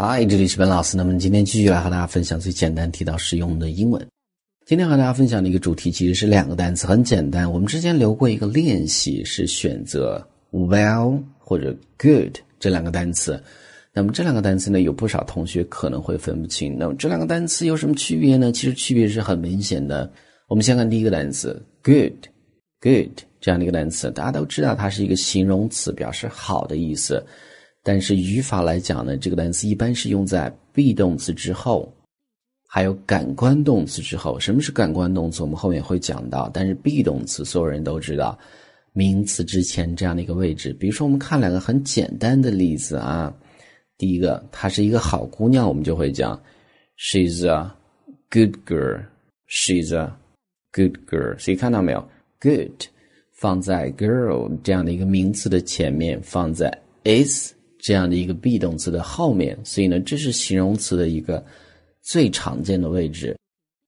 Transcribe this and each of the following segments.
嗨，这里是本老师。那么今天继续来和大家分享最简单、提到、实用的英文。今天和大家分享的一个主题其实是两个单词，很简单。我们之前留过一个练习，是选择 well 或者 good 这两个单词。那么这两个单词呢，有不少同学可能会分不清。那么这两个单词有什么区别呢？其实区别是很明显的。我们先看第一个单词 good，good 这样的一个单词，大家都知道它是一个形容词，表示好的意思。但是语法来讲呢，这个单词一般是用在 be 动词之后，还有感官动词之后。什么是感官动词？我们后面会讲到。但是 be 动词，所有人都知道，名词之前这样的一个位置。比如说，我们看两个很简单的例子啊。第一个，她是一个好姑娘，我们就会讲 she's a good girl，she's a good girl。所以看到没有，good 放在 girl 这样的一个名词的前面，放在 is。这样的一个 be 动词的后面，所以呢，这是形容词的一个最常见的位置。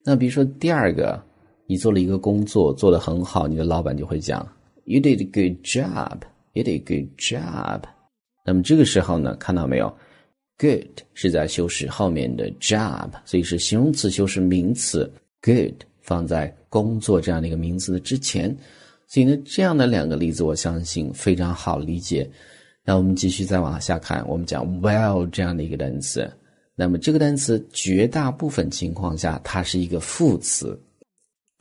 那比如说第二个，你做了一个工作做得很好，你的老板就会讲 You did a good job, you did a good job。那么这个时候呢，看到没有，good 是在修饰后面的 job，所以是形容词修饰名词 good 放在工作这样的一个名词的之前。所以呢，这样的两个例子，我相信非常好理解。那我们继续再往下看，我们讲 well 这样的一个单词。那么这个单词绝大部分情况下，它是一个副词。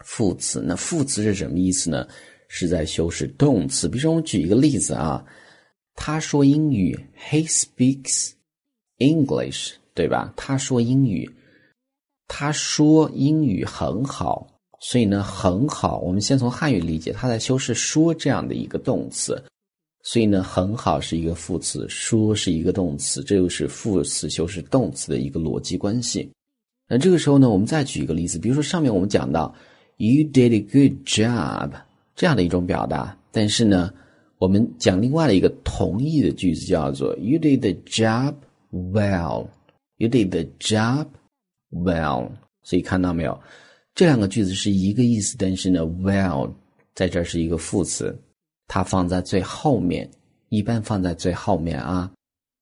副词，那副词是什么意思呢？是在修饰动词。比如说，我举一个例子啊，他说英语，He speaks English，对吧？他说英语，他说英语很好。所以呢，很好。我们先从汉语理解，它在修饰说这样的一个动词。所以呢，很好是一个副词，说是一个动词，这就是副词修饰动词的一个逻辑关系。那这个时候呢，我们再举一个例子，比如说上面我们讲到 “You did a good job” 这样的一种表达，但是呢，我们讲另外的一个同义的句子叫做 “You did the job well”。You did the job well。所以看到没有，这两个句子是一个意思，但是呢，“well” 在这儿是一个副词。它放在最后面，一般放在最后面啊。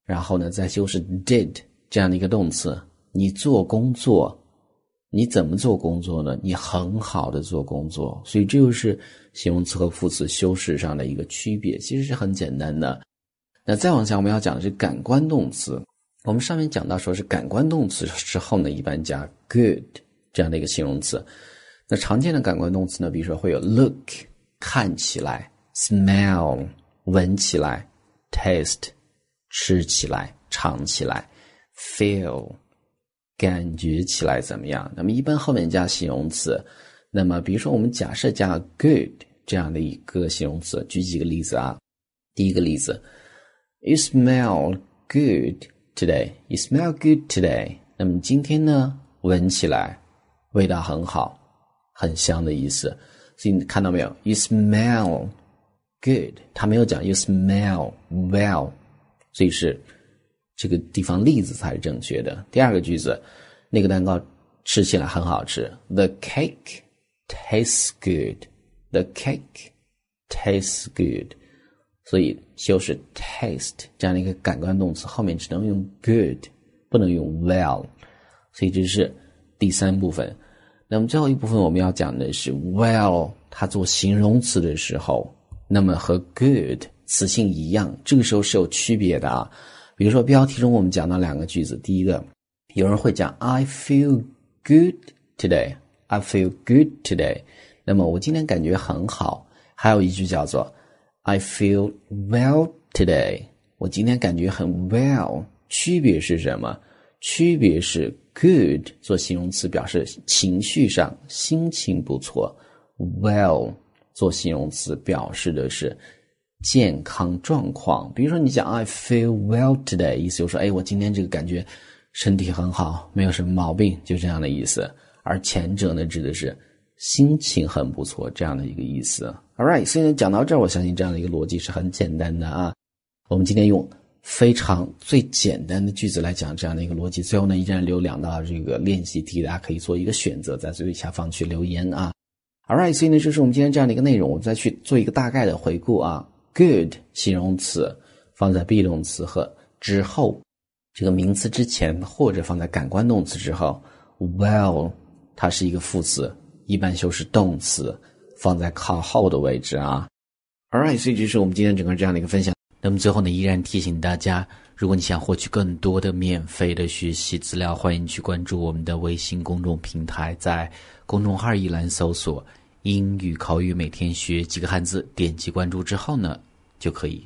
然后呢，再修饰 did 这样的一个动词。你做工作，你怎么做工作呢？你很好的做工作。所以这就是形容词和副词修饰上的一个区别，其实是很简单的。那再往下，我们要讲的是感官动词。我们上面讲到说是感官动词之后呢，一般加 good 这样的一个形容词。那常见的感官动词呢，比如说会有 look 看起来。Smell 闻起来，taste 吃起来、尝起来，feel 感觉起来怎么样？那么一般后面加形容词。那么比如说我们假设加 good 这样的一个形容词，举几个例子啊。第一个例子，You smell good today. You smell good today. 那么今天呢，闻起来味道很好，很香的意思。所以你看到没有？You smell Good，他没有讲 you smell well，所以是这个地方例子才是正确的。第二个句子，那个蛋糕吃起来很好吃，The cake tastes good。The cake tastes good，所以修饰 taste 这样的一个感官动词后面只能用 good，不能用 well，所以这是第三部分。那么最后一部分我们要讲的是 well，它做形容词的时候。那么和 good 词性一样，这个时候是有区别的啊。比如说标题中我们讲到两个句子，第一个有人会讲 I feel good today. I feel good today. 那么我今天感觉很好。还有一句叫做 I feel well today. 我今天感觉很 well。区别是什么？区别是 good 做形容词表示情绪上心情不错，well。做形容词表示的是健康状况，比如说你讲 I feel well today，意思就是说，哎，我今天这个感觉身体很好，没有什么毛病，就这样的意思。而前者呢，指的是心情很不错这样的一个意思。All right，所以呢，讲到这儿，我相信这样的一个逻辑是很简单的啊。我们今天用非常最简单的句子来讲这样的一个逻辑，最后呢，依然留两道这个练习题，大家可以做一个选择，在最下方去留言啊。Alright，所以呢，就是我们今天这样的一个内容。我们再去做一个大概的回顾啊。Good 形容词放在 be 动词和之后，这个名词之前或者放在感官动词之后。Well，它是一个副词，一般修饰动词，放在靠后的位置啊。Alright，所以这是我们今天整个这样的一个分享。那么最后呢，依然提醒大家，如果你想获取更多的免费的学习资料，欢迎去关注我们的微信公众平台，在公众号一栏搜索“英语口语每天学几个汉字”，点击关注之后呢，就可以